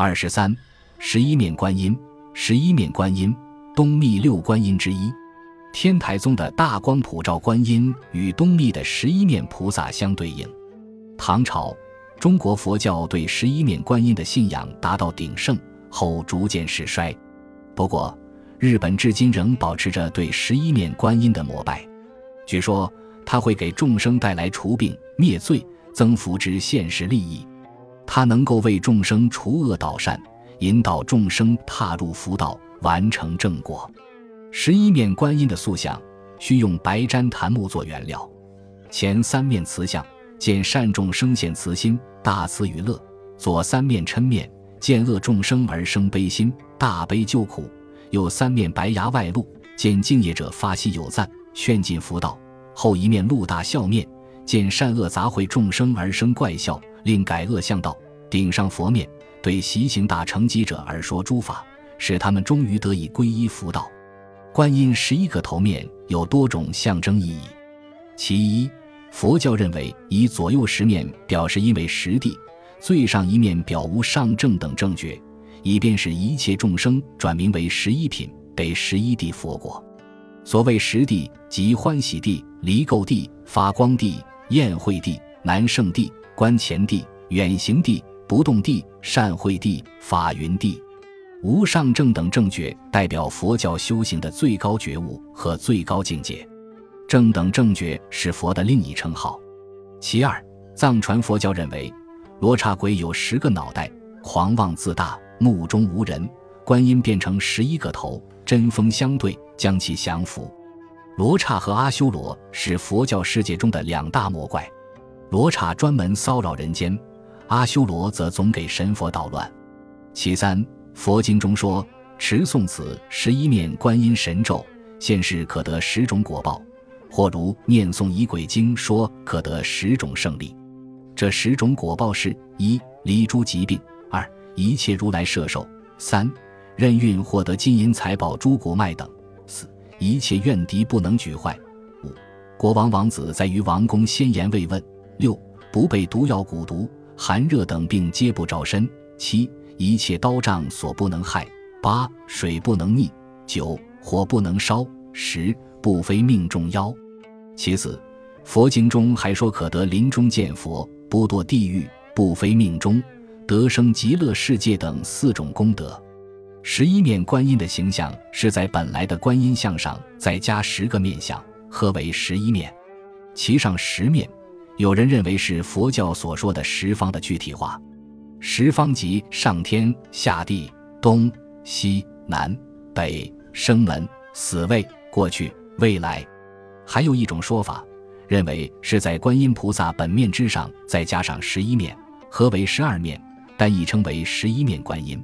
二十三，十一面观音，十一面观音，东密六观音之一。天台宗的大光普照观音与东密的十一面菩萨相对应。唐朝，中国佛教对十一面观音的信仰达到鼎盛后，逐渐式衰。不过，日本至今仍保持着对十一面观音的膜拜。据说，它会给众生带来除病灭罪、增福之现实利益。他能够为众生除恶导善，引导众生踏入福道，完成正果。十一面观音的塑像需用白毡檀木做原料，前三面慈像见善众生现慈心，大慈与乐；左三面嗔面见恶众生而生悲心，大悲救苦；右三面白牙外露见敬业者发心有赞，劝进福道；后一面露大笑面见善恶杂烩众生而生怪笑，令改恶向道；顶上佛面对习行大乘机者而说诸法，使他们终于得以皈依福道。观音十一个头面有多种象征意义。其一，佛教认为以左右十面表示因为十地，最上一面表无上正等正觉，以便使一切众生转名为十一品，得十一地佛果。所谓十地，即欢喜地、离垢地、发光地、宴会地、南圣地、观前地、远行地、不动地、善慧地、法云地。无上正等正觉代表佛教修行的最高觉悟和最高境界，正等正觉是佛的另一称号。其二，藏传佛教认为，罗刹鬼有十个脑袋，狂妄自大，目中无人；观音变成十一个头，针锋相对，将其降服。罗刹和阿修罗是佛教世界中的两大魔怪，罗刹专门骚扰人间，阿修罗则总给神佛捣乱。其三。佛经中说，持诵此十一面观音神咒，现世可得十种果报；或如念诵仪轨经说，可得十种胜利。这十种果报是：一、离诸疾病；二、一切如来摄受；三、任运获得金银财宝、诸谷脉等；四、一切怨敌不能举坏；五、国王王子在于王宫先言慰问；六、不被毒药、蛊毒、寒热等病皆不着身；七。一切刀杖所不能害，八水不能溺，九火不能烧，十不非命中妖。其次，佛经中还说可得临终见佛，不堕地狱，不非命中，得生极乐世界等四种功德。十一面观音的形象是在本来的观音像上再加十个面相，合为十一面。其上十面，有人认为是佛教所说的十方的具体化。十方即上天下地东西南北生门死位过去未来，还有一种说法，认为是在观音菩萨本面之上再加上十一面，合为十二面，但亦称为十一面观音。